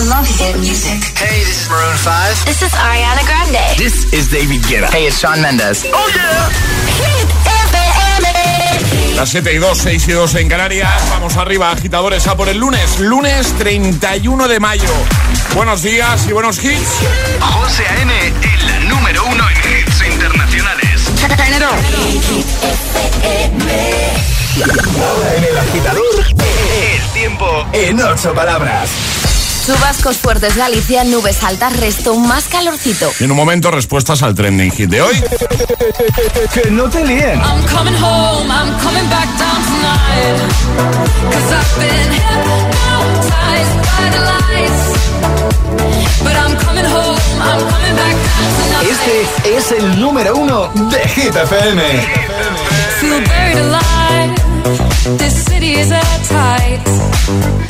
I love hit music. Hey, this is Maroon 5. This is Ariana Grande. This is David Guetta. Hey, it's Shawn Mendes. Oh yeah. Hit FM. Las 7 y 2, 6 y 2 en Canarias. Vamos arriba, agitadores, a por el lunes. Lunes 31 de mayo. Buenos días y buenos hits. José A.M., el número uno en hits internacionales. Ahora en el agitador, El tiempo en ocho palabras. Chubascos fuertes Galicia, nubes altas, resto más calorcito. Y en un momento, respuestas al trending hit de hoy. Que no te líen. I'm coming home, I'm coming back down tonight. Cause I've been hypnotized by the lights. But I'm coming home, I'm coming back down tonight. Este es el número uno de Hit FM. Feel buried alive. This city is airtight.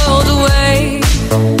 away. I'm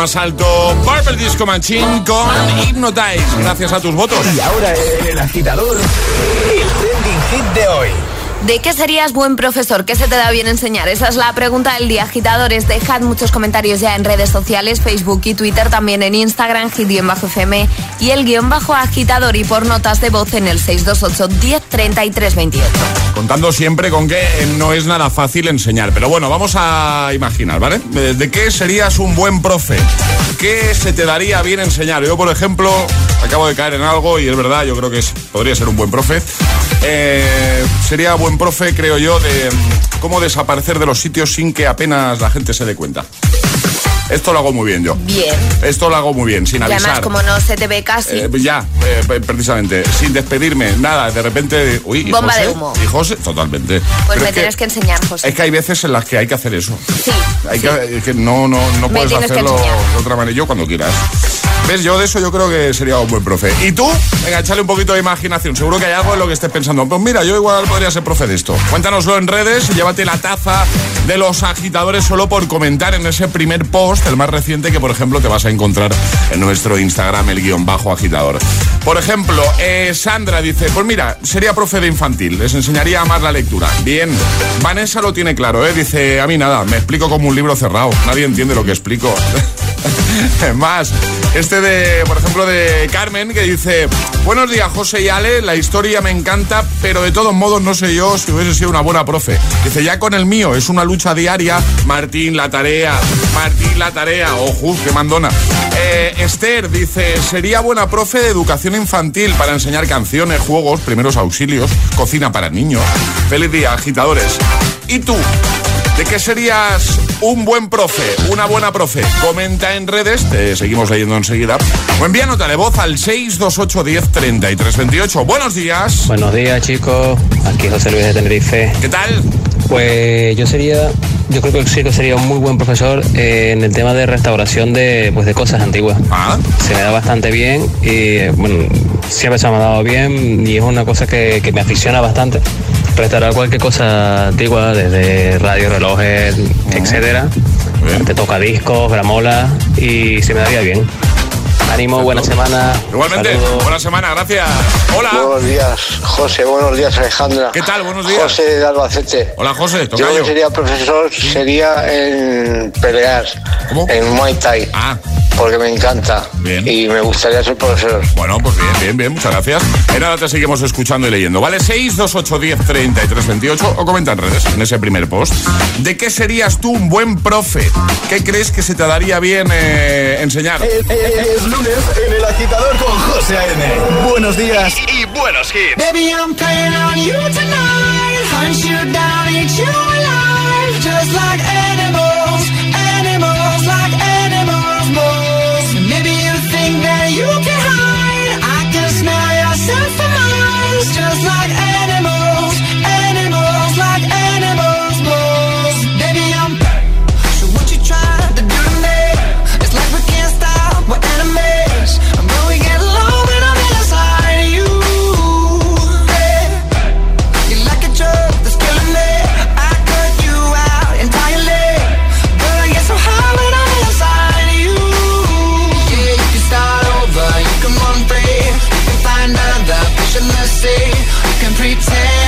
más alto Purple Disco Machine con Hypnotize. Gracias a tus votos. Y ahora el agitador, el trending hit de hoy. ¿De qué serías buen profesor? ¿Qué se te da bien enseñar? Esa es la pregunta del día, agitadores. Dejad muchos comentarios ya en redes sociales, Facebook y Twitter, también en Instagram, hit-fm y el guion bajo agitador y por notas de voz en el 628 10 33 28. Contando siempre con que eh, no es nada fácil enseñar. Pero bueno, vamos a imaginar, ¿vale? Eh, ¿De qué serías un buen profe? ¿Qué se te daría bien enseñar? Yo, por ejemplo, acabo de caer en algo y es verdad, yo creo que podría ser un buen profe. Eh, sería buen profe, creo yo, de mm, cómo desaparecer de los sitios sin que apenas la gente se dé cuenta. Esto lo hago muy bien yo. Bien. Esto lo hago muy bien, sin Y avisar. además, como no se te ve casi, Eh, ya, eh, pre- precisamente, sin despedirme, nada, de repente, uy, ¿y Bomba José? de humo. Y José, totalmente. pues Pero me es tienes que enseñar, José. Es que hay veces en las que hay que hacer eso. Sí. Hay sí. que, es que no, no, no Me puedes hacerlo de otra manera. Yo cuando quieras. ¿Ves? Yo de eso yo creo que sería un buen profe. ¿Y tú? Venga, échale un poquito de imaginación. Seguro que hay algo en lo que estés pensando. Pues mira, yo igual podría ser profe de esto. Cuéntanoslo en redes y llévate la taza de los agitadores solo por comentar en ese primer post, el más reciente que por ejemplo te vas a encontrar en nuestro Instagram, el guion bajo agitador. Por ejemplo, eh, Sandra dice, pues mira, sería profe de infantil, les enseñaría más la lectura. Bien, Vanessa lo tiene claro, ¿eh? dice, a mí nada, me explico como un libro cerrado, nadie entiende lo que explico. Más, este de, por ejemplo, de Carmen, que dice, buenos días José y Ale, la historia me encanta, pero de todos modos no sé yo si hubiese sido una buena profe. Dice, ya con el mío, es una lucha diaria, Martín, la tarea, Martín, la tarea, ojo, qué mandona. Eh, Esther dice, sería buena profe de educación infantil para enseñar canciones, juegos, primeros auxilios, cocina para niños. Feliz día, agitadores. ¿Y tú? ¿De qué serías un buen profe, una buena profe? Comenta en redes, te seguimos leyendo enseguida. O envía nota de voz al 628 10 33 28. Buenos días. Buenos días chicos, aquí José Luis de Tenerife. ¿Qué tal? Pues yo sería, yo creo que sí que sería un muy buen profesor en el tema de restauración de, pues, de cosas antiguas. Ah, Se me da bastante bien y bueno, siempre se me ha dado bien y es una cosa que, que me aficiona bastante. Restaurar cualquier cosa antigua, desde radio, relojes, etcétera. Te toca discos, gramolas y se me daría bien. Ánimo, buena semana. igualmente, Saludos. buena semana, gracias. Hola. Buenos días, José. Buenos días, Alejandra. ¿Qué tal? Buenos días. José de Albacete. Hola, José, Yo tocayo. que sería profesor sería en pelear, ¿Cómo? en Muay Thai, Ah, porque me encanta. Bien. Y me gustaría ser profesor. bueno, pues bien, bien, bien, muchas gracias. En nada te seguimos escuchando y leyendo, ¿vale? 628 10 33 28 o comenta en redes, en ese primer post. ¿De qué serías tú un buen profe? ¿Qué crees que se te daría bien eh, enseñar? Es, es- es lunes en el agitador con José A.M. Buenos días. Y, y buenos hits. Baby, I'm playing on you tonight. Hunt you down, eat you alive. Just like can pretend.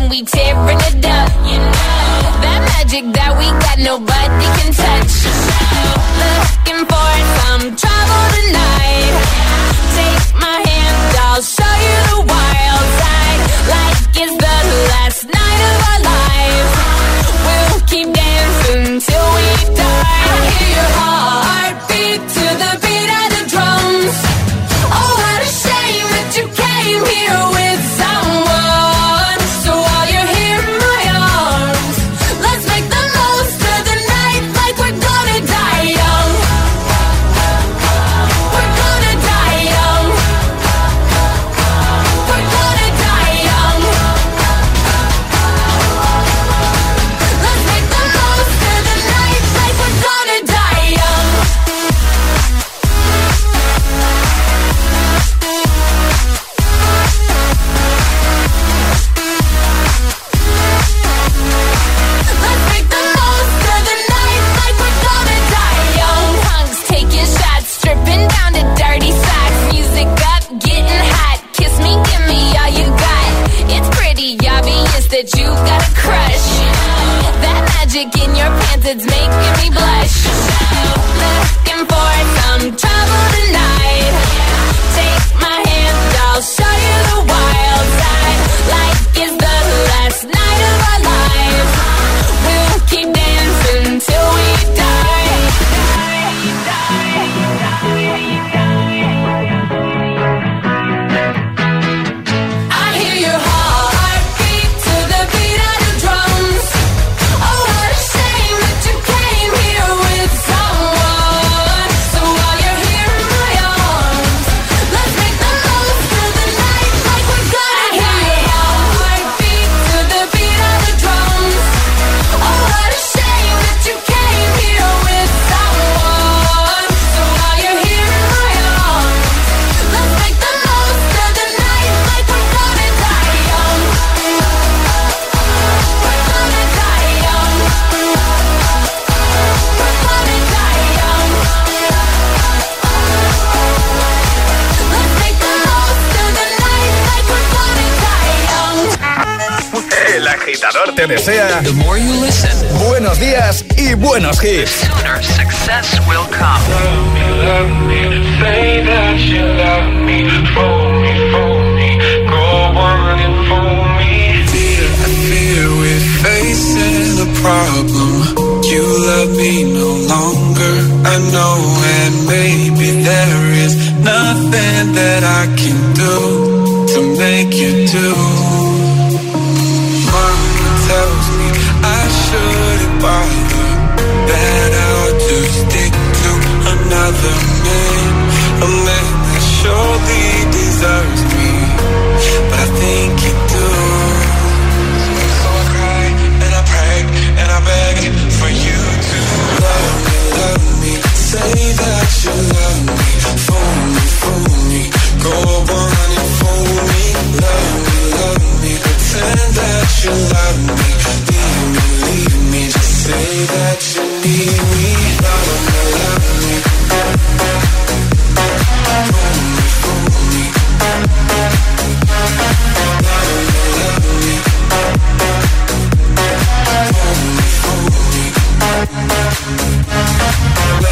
when we tearing it up. You know that magic that we got, nobody can touch. Looking for some trouble tonight. Take my hand. te desea The more you listen, buenos días y buenos hits. The sooner success will come. Love me, love me, say that you love me, fool me, fool me, go on and fool me. Fear, fear we're facing a problem. You love me no longer, I know, and maybe there is nothing that I can do to make you do.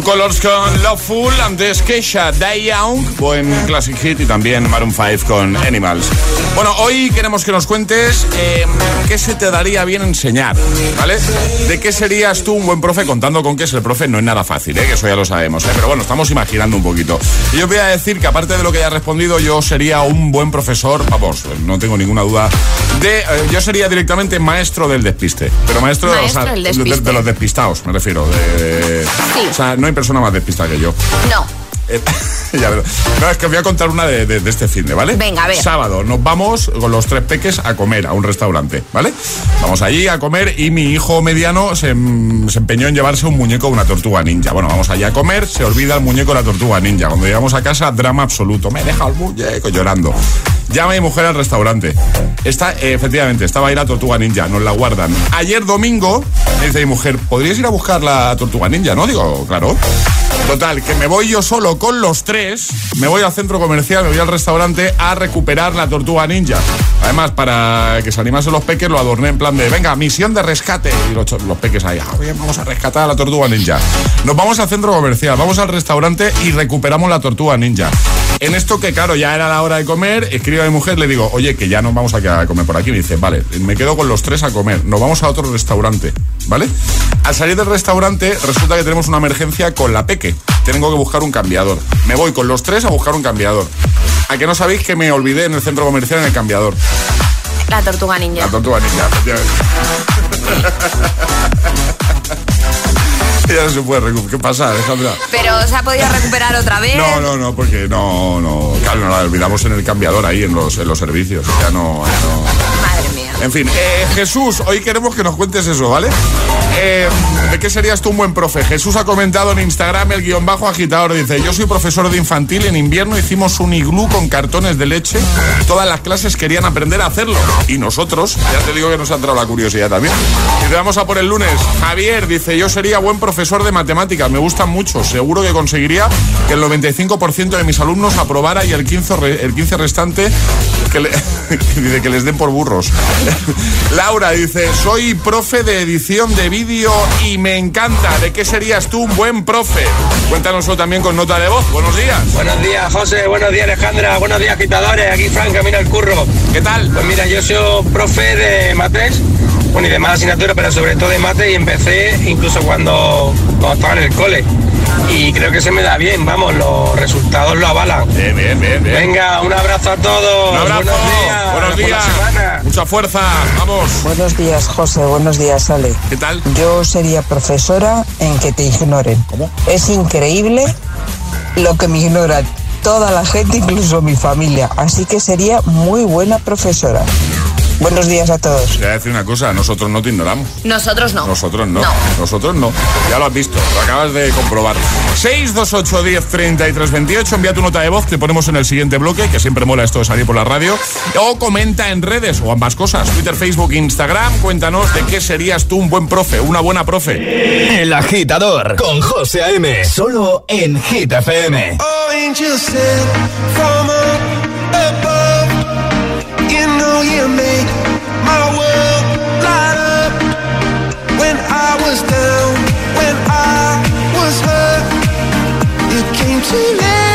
Two Colors con Loveful, antes Keisha, Die Young, buen classic hit y también Maroon 5 con Animals. Bueno, hoy queremos que nos cuentes eh, qué se te daría bien enseñar, ¿vale? ¿De qué serías tú un buen profe? Contando con que es el profe no es nada fácil, ¿eh? que eso ya lo sabemos, ¿eh? pero bueno, estamos imaginando un poquito. Y yo voy a decir que aparte de lo que ya he respondido, yo sería un buen profesor, vamos, no tengo ninguna duda, de, eh, yo sería directamente maestro del despiste, pero maestro, Maestro o sea, de- de los despistados, me refiero. de- Sí. O sea, no hay persona más despistada que yo. No. Eh, ya no, es que os voy a contar una de, de- de este fin de, ¿vale? Venga, a ver. Sábado nos vamos con los tres peques a comer a un restaurante, ¿vale? Vamos allí a comer y mi hijo mediano se, em- se empeñó en llevarse un muñeco de una tortuga ninja. Bueno, vamos allá a comer, se olvida el muñeco de la tortuga ninja. Cuando llegamos a casa, drama absoluto. Me deja el muñeco llorando. Llama a mi mujer al restaurante. Está, eh, efectivamente, estaba ahí la tortuga ninja, nos la guardan. Ayer domingo, me dice mi mujer, ¿podrías ir a buscar la tortuga ninja? ¿No? Digo, claro. Total, que me voy yo solo con los tres, me voy al centro comercial, me voy al restaurante a recuperar la tortuga ninja. Además, para que se animasen los peques, lo adorné en plan de, venga, misión de rescate. Y los, los peques ahí, ah, vamos a rescatar a la tortuga ninja. Nos vamos al centro comercial, vamos al restaurante y recuperamos la tortuga ninja. En esto que, claro, ya era la hora de comer, escribo a mi mujer, le digo, oye, que ya nos vamos a quedar a comer por aquí. Me dice, vale, me quedo con los tres a comer, nos vamos a otro restaurante, ¿vale? Al salir del restaurante, resulta que tenemos una emergencia con la peque. Tengo que buscar un cambiador. Me voy con los tres a buscar un cambiador. ¿A que no sabéis que me olvidé en el centro comercial en el cambiador? La tortuga ninja. La tortuga ninja. ya no se puede recuperar. ¿Qué pasa, Alejandra? Pero se ha podido recuperar otra vez. No, no, no, porque no, no. Claro, nos la olvidamos en el cambiador ahí, en los, en los servicios. Ya no, ya no. En fin, eh, Jesús, hoy queremos que nos cuentes eso, ¿vale? Eh, ¿De qué serías tú un buen profe? Jesús ha comentado en Instagram el guion bajo agitador. Dice, yo soy profesor de infantil, en invierno hicimos un iglú con cartones de leche. Todas las clases querían aprender a hacerlo. Y nosotros, ya te digo que nos ha entrado la curiosidad también. Y te vamos a por el lunes. Javier dice, yo sería buen profesor de matemáticas, me gustan mucho. Seguro que conseguiría que el 95% de mis alumnos aprobara y el 15, re- el 15 restante que les den por burros. Laura dice, soy profe de edición de vídeo y me encanta. ¿De qué serías tú un buen profe? Cuéntanoslo también con nota de voz. Buenos días. Buenos días, José. Buenos días, Alejandra. Buenos días, agitadores. Aquí Frank, camina el curro. ¿Qué tal? Pues mira, yo soy profe de mates, bueno, y de más asignaturas, pero sobre todo de mate, y empecé incluso cuando, cuando estaba en el cole. Y creo que se me da bien, vamos, los resultados lo avalan. Bien, bien, bien, bien. Venga, un abrazo a todos. Un abrazo. Buenos días. Buenos días. Mucha fuerza. Vamos. Buenos días, José. Buenos días, Ale. ¿Qué tal? Yo sería profesora en que te ignoren. ¿Cómo? Es increíble lo que me ignora toda la gente, incluso mi familia. Así que sería muy buena profesora. Buenos días a todos. Voy a decir una cosa, nosotros no te ignoramos. Nosotros no. Nosotros no. No. Nosotros no. Ya lo has visto, lo acabas de comprobar. 628 10 33 28. Envía tu nota de voz, te ponemos en el siguiente bloque, que siempre mola esto de salir por la radio. O comenta en redes o ambas cosas. Twitter, Facebook, Instagram. Cuéntanos de qué serías tú un buen profe, una buena profe. El agitador con José A.M. Solo en Hit FM. Oh, angels from up above. You know you make you came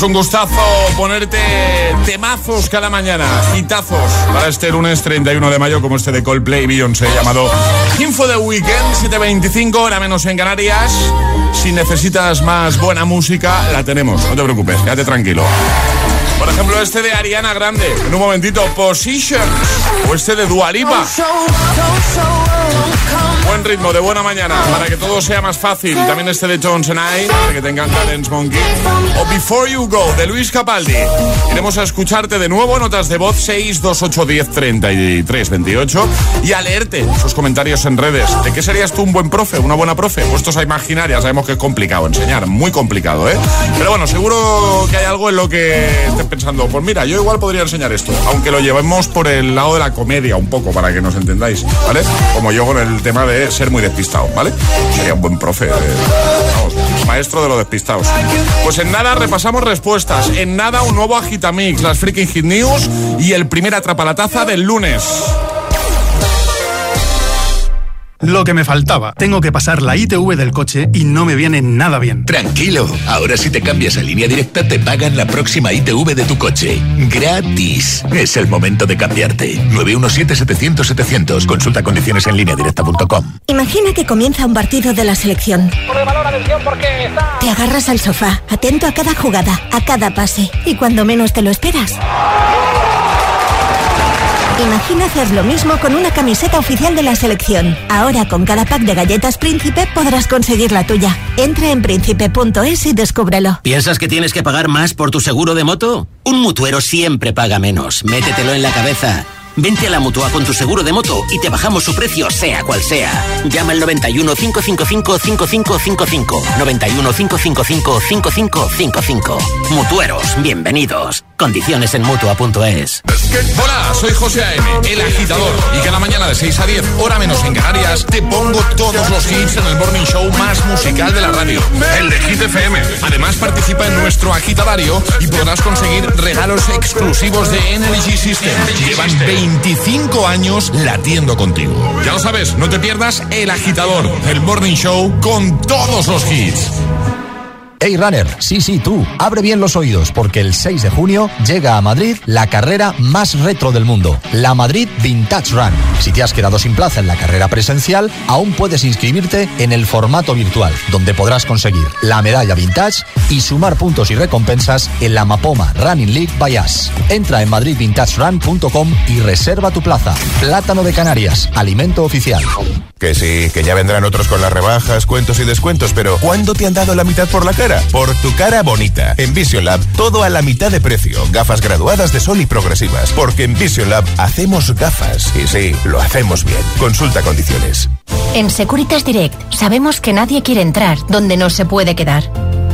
Es un gustazo ponerte temazos cada mañana, hitazos, para este lunes 31 de mayo, como este de Coldplay Beyoncé, llamado Info de Weekend, 7.25, hora menos en Canarias. Si necesitas más buena música, la tenemos, no te preocupes, quédate tranquilo. Por ejemplo, este de Ariana Grande, en un momentito, Positions, o este de Dualipa. Buen ritmo de buena mañana para que todo sea más fácil. También este de Jones and I, que te encanta Dance Monkey. O Before You Go de Luis Capaldi. Iremos a escucharte de nuevo, notas de voz 62810 33 28 y a leerte sus comentarios en redes. ¿De qué serías tú un buen profe, una buena profe? Puestos a imaginar, ya sabemos que es complicado enseñar, muy complicado, ¿eh? Pero bueno, seguro que hay algo en lo que estés pensando. Pues mira, yo igual podría enseñar esto, aunque lo llevemos por el lado de la comedia un poco, para que nos entendáis, ¿vale? Como yo con el tema de ser muy despistado, ¿vale? Sería un buen profe, eh, maestro de los despistados. Pues en nada repasamos respuestas, en nada un nuevo Agitamix, las Freaking Hit News y el primer atrapalataza del lunes. Lo que me faltaba. Tengo que pasar la ITV del coche y no me viene nada bien. Tranquilo, ahora si te cambias a línea directa te pagan la próxima ITV de tu coche. Gratis. Es el momento de cambiarte. 917-700-700. Consulta condiciones en línea directa.com. Imagina que comienza un partido de la selección. Te agarras al sofá, atento a cada jugada, a cada pase. Y cuando menos te lo esperas. Imagina hacer lo mismo con una camiseta oficial de la selección. Ahora con cada pack de galletas Príncipe podrás conseguir la tuya. Entra en príncipe.es y descúbrelo. ¿Piensas que tienes que pagar más por tu seguro de moto? Un mutuero siempre paga menos. Métetelo en la cabeza. Vente a la Mutua con tu seguro de moto y te bajamos su precio sea cual sea. Llama al 91 555 5555. 91 555 5555. Mutueros, bienvenidos. Condiciones en Mutua.es. Hola, soy José A.M., el agitador. Y cada mañana de 6 a 10, hora menos en Canarias, te pongo todos los hits en el morning show más musical de la radio. El de Hit FM. Además, participa en nuestro agitadario y podrás conseguir regalos exclusivos de Energy System. Llevan 25 años latiendo contigo. Ya lo sabes, no te pierdas el agitador, el morning show con todos los hits. Hey Runner, sí, sí, tú, abre bien los oídos porque el 6 de junio llega a Madrid la carrera más retro del mundo, la Madrid Vintage Run. Si te has quedado sin plaza en la carrera presencial, aún puedes inscribirte en el formato virtual, donde podrás conseguir la medalla vintage y sumar puntos y recompensas en la Mapoma Running League by Us. Entra en madridvintagerun.com y reserva tu plaza. Plátano de Canarias, alimento oficial. Que sí, que ya vendrán otros con las rebajas, cuentos y descuentos, pero ¿cuándo te han dado la mitad por la cara? Por tu cara bonita. En Vision Lab, todo a la mitad de precio. Gafas graduadas de sol y progresivas. Porque en Vision Lab hacemos gafas. Y sí, lo hacemos bien. Consulta condiciones. En Securitas Direct sabemos que nadie quiere entrar donde no se puede quedar.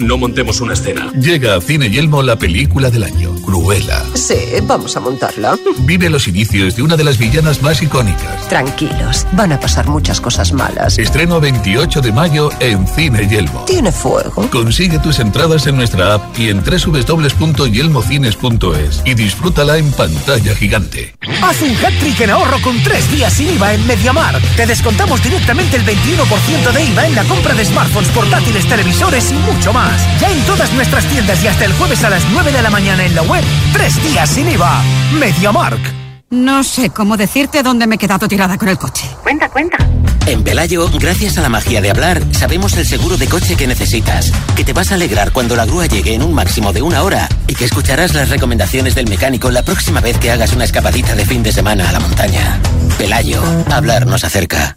No montemos una escena. Llega a Cine Yelmo la película del año, Cruella. Sí, vamos a montarla. Vive los inicios de una de las villanas más icónicas. Tranquilos, van a pasar muchas cosas malas. Estreno 28 de mayo en Cine Yelmo. Tiene fuego. Consigue tus entradas en nuestra app y en www.yelmocines.es y disfrútala en pantalla gigante. Haz un hat-trick en ahorro con tres días sin IVA en Mediamar. Te descontamos directamente el 21% de IVA en la compra de smartphones, portátiles, televisores y mucho más. Ya en todas nuestras tiendas y hasta el jueves a las 9 de la mañana en la web. Tres días sin IVA. MediaMark. No sé cómo decirte dónde me he quedado tirada con el coche. Cuenta, cuenta. En Pelayo, gracias a la magia de hablar, sabemos el seguro de coche que necesitas, que te vas a alegrar cuando la grúa llegue en un máximo de una hora y que escucharás las recomendaciones del mecánico la próxima vez que hagas una escapadita de fin de semana a la montaña. Pelayo, hablar nos acerca.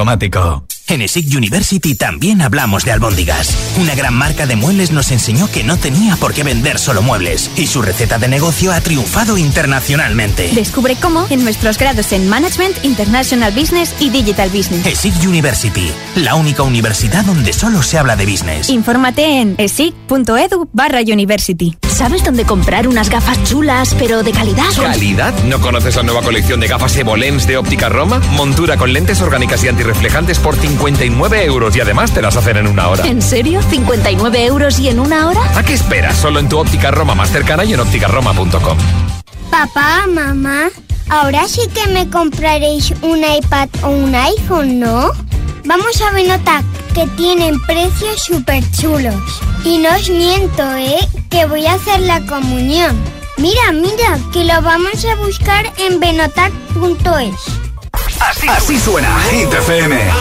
automático. En ESIC University también hablamos de albóndigas. Una gran marca de muebles nos enseñó que no tenía por qué vender solo muebles y su receta de negocio ha triunfado internacionalmente. Descubre cómo en nuestros grados en Management, International Business y Digital Business. ESIC University, la única universidad donde solo se habla de business. Infórmate en esic.edu barra university. ¿Sabes dónde comprar unas gafas chulas pero de calidad? ¿Calidad? ¿No conoces la nueva colección de gafas Evolens de Óptica Roma? Montura con lentes orgánicas y antirreflejantes por 59 euros y además te las hacen en una hora. ¿En serio? ¿59 euros y en una hora? ¿A qué esperas? Solo en tu óptica Roma más cercana y en ópticaroma.com. Papá, mamá, ahora sí que me compraréis un iPad o un iPhone, ¿no? Vamos a Benotac, que tienen precios súper chulos. Y no os miento, ¿eh? Que voy a hacer la comunión. Mira, mira, que lo vamos a buscar en benotac.es. Así, suena Hit FM.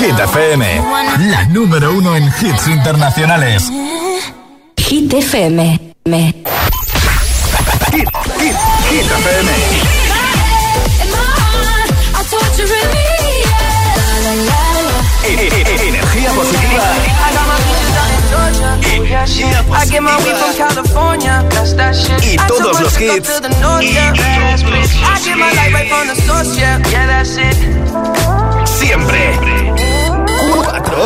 Hit FM, la número uno en hits internacionales. Hit FM. Me. Hit, hit, hit FM. Energía positiva. Y todos los hits. Y todos los hits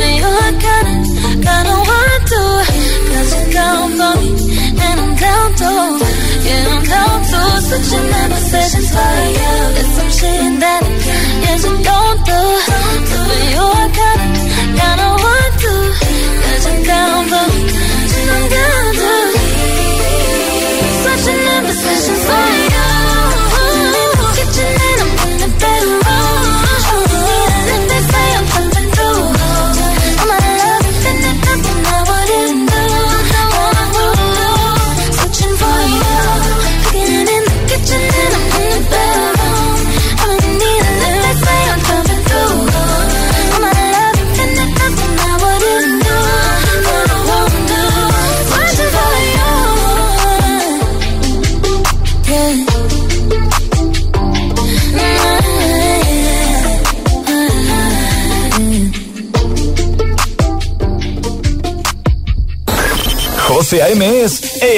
me you're kinda, kinda want to. Cause you come for me, and I'm down too. Yeah, I'm down too. Switching my positions for you. It's some shit that you just don't do. Cause you're kinda, kinda want to. Cause you come for me, and I'm down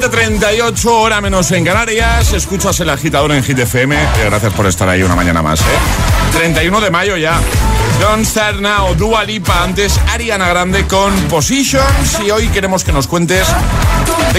7.38, hora menos en Canarias. Escuchas el agitador en Hit FM. Eh, Gracias por estar ahí una mañana más, ¿eh? 31 de mayo ya. Don't Start Now, Dua Lipa, antes Ariana Grande con Positions. Y hoy queremos que nos cuentes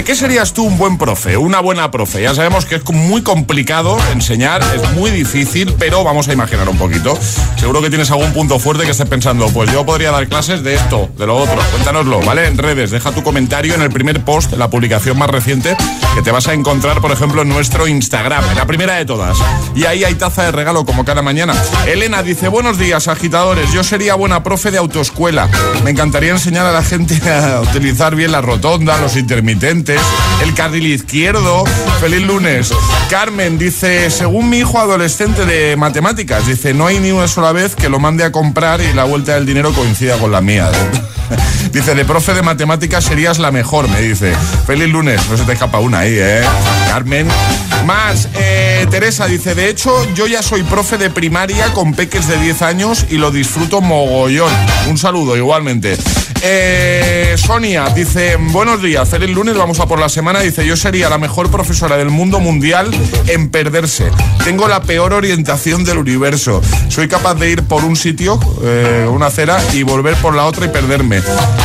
de qué serías tú un buen profe, una buena profe. Ya sabemos que es muy complicado enseñar, es muy difícil, pero vamos a imaginar un poquito. Seguro que tienes algún punto fuerte que estés pensando, pues yo podría dar clases de esto, de lo otro. Cuéntanoslo, ¿vale? En redes, deja tu comentario en el primer post, la publicación más reciente, que te vas a encontrar, por ejemplo, en nuestro Instagram, la primera de todas. Y ahí hay taza de regalo como cada mañana. Elena dice, buenos días, agitadores. Yo sería buena profe de autoescuela. Me encantaría enseñar a la gente a utilizar bien la rotonda, los intermitentes, el carril izquierdo. Feliz lunes. Carmen dice, según mi hijo adolescente de matemáticas, dice, no hay ni una sola vez que lo mande a comprar y la vuelta del dinero coincida con la mía. Dice, de profe de matemáticas serías la mejor, me dice. Feliz lunes, no se te escapa una ahí, ¿eh? Carmen. Más, eh, Teresa dice, de hecho, yo ya soy profe de primaria con peques de 10 años y lo disfruto mogollón. Un saludo, igualmente. Eh, Sonia dice, buenos días, feliz lunes, vamos a por la semana. Dice, yo sería la mejor profesora del mundo mundial en perderse. Tengo la peor orientación del universo. Soy capaz de ir por un sitio, eh, una acera, y volver por la otra y perderme.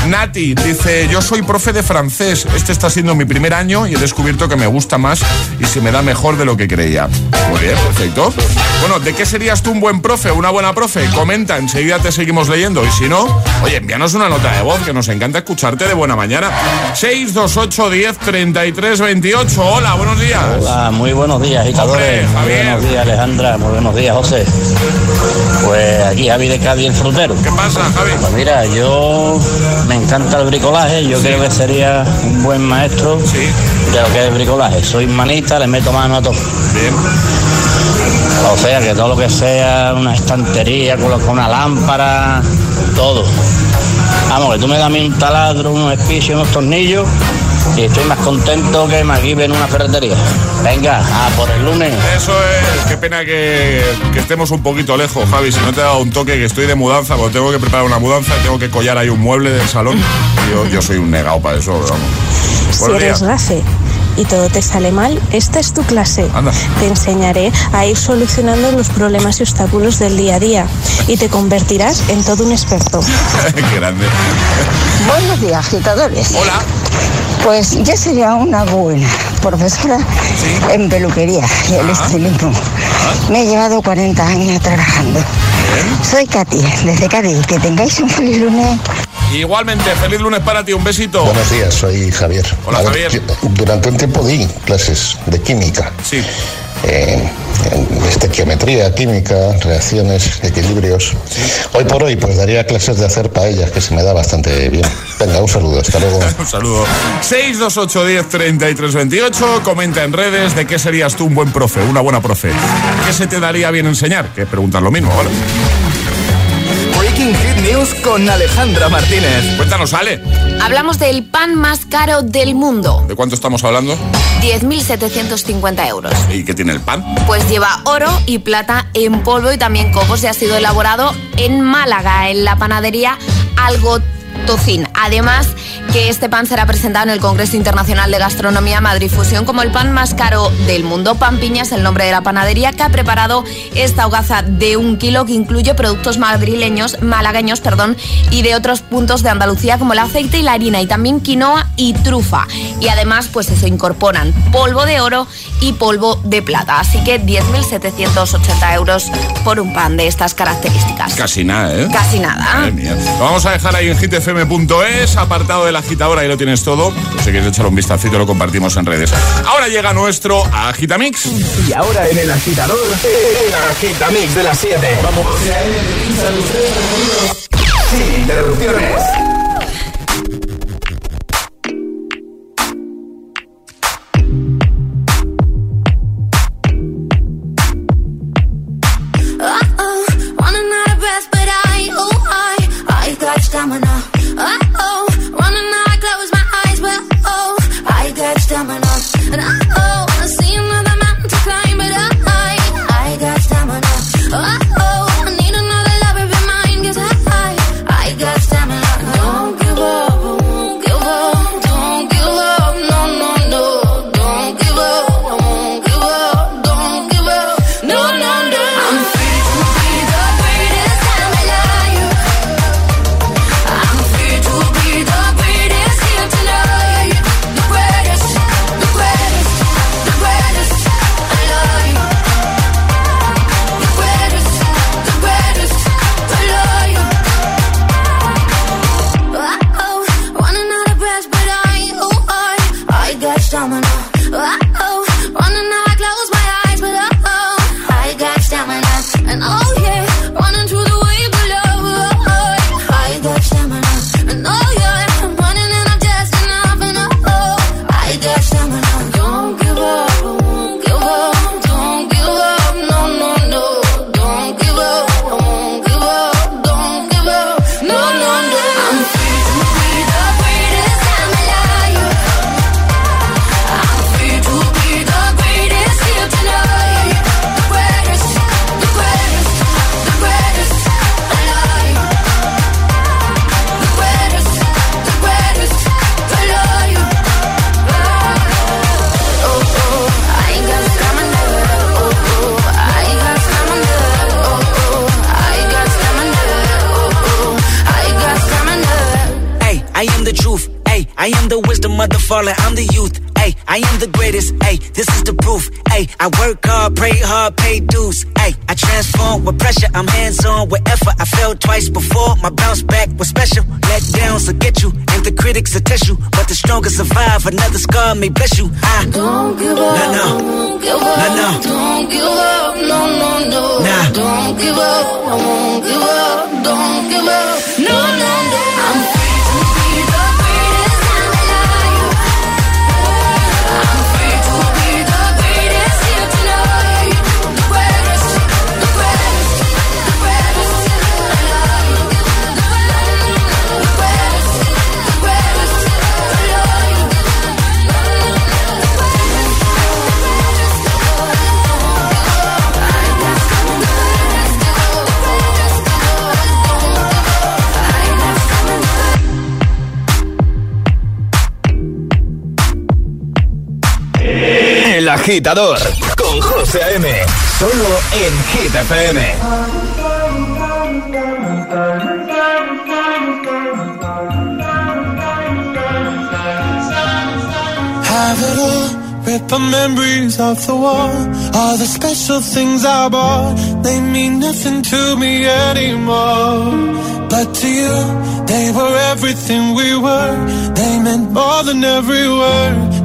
Nati dice, yo soy profe de francés. Este está siendo mi primer año y he descubierto que me gusta más y se me da mejor de lo que creía. Muy bien, perfecto. Bueno, ¿de qué serías tú un buen profe, una buena profe? Comenta, enseguida te seguimos leyendo. Y si no, oye, envíanos una nota de voz, que nos encanta escucharte de buena mañana. 628 10 33 28. Hola, buenos días. Hola, muy buenos días, agitadores. Muy buenos días, Alejandra. Muy buenos días, José. Pues aquí Javi de Cádiz, el frutero. ¿Qué pasa, Javi? Pues mira, yo me encanta el bricolaje. Yo creo que sería un buen maestro de lo que es el bricolaje. Soy manita, le meto mano a todo. O sea, que todo lo que sea una estantería, colocar una lámpara, todo. Vamos, que tú me das a mí un taladro, unos espichos, unos tornillos y estoy más contento que MacGyver en una ferretería. Venga, a por el lunes. Eso es, qué pena que, que estemos un poquito lejos, Javi. Si no te he dado un toque, que estoy de mudanza, porque tengo que preparar una mudanza, tengo que collar ahí un mueble del salón. Yo, yo soy un negado para eso, vamos. Si eres días. Y todo te sale mal, esta es tu clase. Anda. Te enseñaré a ir solucionando los problemas y obstáculos del día a día y te convertirás en todo un experto. qué grande. Buenos días, agitadores. Hola. Pues yo sería una buena profesora en peluquería y el estilismo. Me he llevado 40 años trabajando. Soy Katy, desde Cádiz. Que tengáis un feliz lunes. Igualmente, feliz lunes para ti, un besito. Buenos días, soy Javier. Hola, ver, Javier. yo durante un tiempo di clases de química. Sí. Eh, estequiometría, química, reacciones, equilibrios. Hoy por hoy, pues daría clases de hacer paellas, que se me da bastante bien. Venga, un saludo, hasta luego. Un saludo. 628 10 33 28. Comenta en redes de qué serías tú un buen profe, una buena profe. ¿Qué se te daría bien enseñar? Que preguntar lo mismo, ¿vale? Hit News con Alejandra Martínez. Cuéntanos, Ale. Hablamos del pan más caro del mundo. ¿De cuánto estamos hablando? 10.750 euros. ¿Y qué tiene el pan? Pues lleva oro y plata en polvo y también cocos y ha sido elaborado en Málaga, en la panadería Algo Tocín. Además, que este pan será presentado en el Congreso Internacional de Gastronomía Madrid Fusión como el pan más caro del mundo. Pan Piña es el nombre de la panadería que ha preparado esta hogaza de un kilo que incluye productos madrileños, malagueños, perdón, y de otros puntos de Andalucía como el aceite y la harina y también quinoa y trufa. Y además, pues eso, incorporan polvo de oro y polvo de plata. Así que 10.780 euros por un pan de estas características. Casi nada, ¿eh? Casi nada. Madre mía. Lo vamos a dejar ahí en hitfm.es, apartado de la agitadora, ahí lo tienes todo. Pues si quieres echar un vistacito, lo compartimos en redes. Ahora llega nuestro Agitamix. Y ahora en el agitador, el agitamix de las 7. Vamos. Sin interrupciones. I am the greatest. Ay, this is the proof. Ay, I work hard, pray hard, pay dues. Ay, I transform with pressure. I'm hands on with effort. I fell twice before. My bounce back was special. Let downs will get you, and the critics will test you. But the strongest survive. Another scar may bless you. I don't give up. No, no. Don't give up. No, no. Don't give up. No, no, no. Nah. Don't give up. I won't give up. Don't give up. No, no, agitador con José. Solo en Hit FM. Have it all, rip the memories off the wall. All the special things I bought, they mean nothing to me anymore. But to you, they were everything we were. They meant more than every word.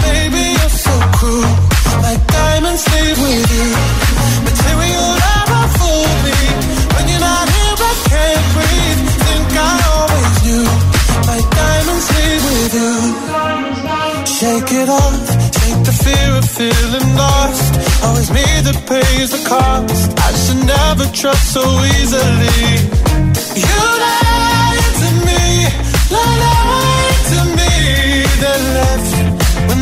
Baby, you're so cruel. My diamonds with you. Material never fooled me. When you're not here, I can't breathe. Think I always knew. My diamonds with you. Shake it off. Take the fear of feeling lost. Always pays the cost. I should never trust so easily. You lied to me,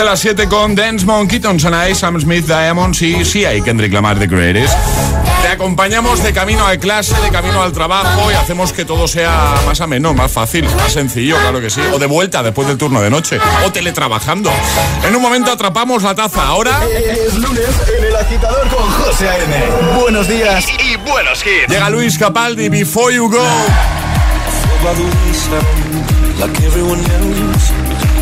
de las 7 con Dance Monkey, Sonai, Sam Smith, Diamonds y sí hay Kendrick Lamar de Creators. Te acompañamos de camino a clase, de camino al trabajo y hacemos que todo sea más ameno, más fácil, más sencillo, claro que sí. O de vuelta después del turno de noche, o teletrabajando. En un momento atrapamos la taza, ahora... Es lunes en El Agitador con José A.M. Buenos días y, y buenos hits. Llega Luis Capaldi, Before You Go.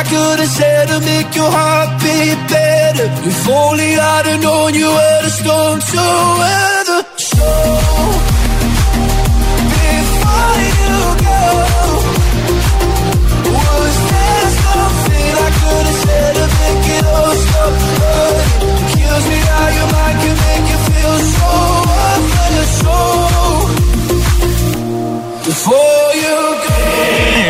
I could have said to make your heart beat better? If only I'd have known you were the storm to weather. So before you go, was there something I could have said to make it all stop hurting? Kills me how your mind can make you feel so worthless. So before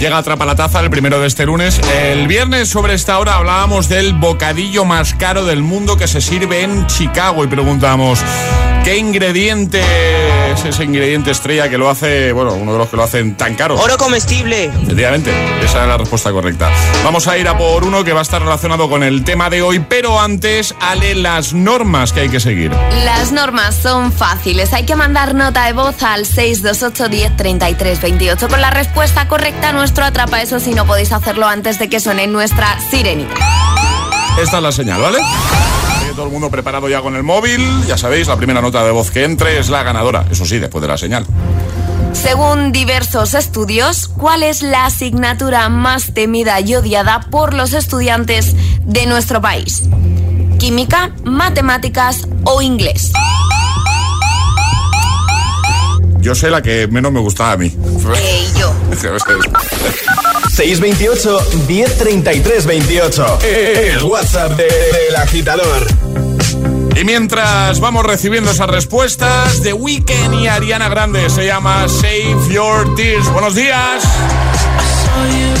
Llega Atrapa la el primero de este lunes. El viernes sobre esta hora hablábamos del bocadillo más caro del mundo que se sirve en Chicago y preguntamos qué ingrediente es ese ingrediente estrella que lo hace, bueno, uno de los que lo hacen tan caro. Oro comestible. Efectivamente, esa es la respuesta correcta. Vamos a ir a por uno que va a estar relacionado con el tema de hoy, pero antes, Ale, las normas que hay que seguir. Las normas son fáciles. Hay que mandar nota de voz al 628 10 33 28 con la respuesta correcta a nuestro atrapa. Eso si no podéis hacerlo antes de que suene nuestra sirenita. Esta es la señal, ¿vale? Todo el mundo preparado ya con el móvil. Ya sabéis, la primera nota de voz que entre es la ganadora. Eso sí, después de la señal. Según diversos estudios, ¿cuál es la asignatura más temida y odiada por los estudiantes de nuestro país? ¿Química, matemáticas o inglés? Yo sé la que menos me gustaba a mí. Eh, yo. 628 1033 28. El WhatsApp de- del agitador. Y mientras vamos recibiendo esas respuestas, The Weeknd y Ariana Grande se llama Save Your Tears. Buenos días. saw you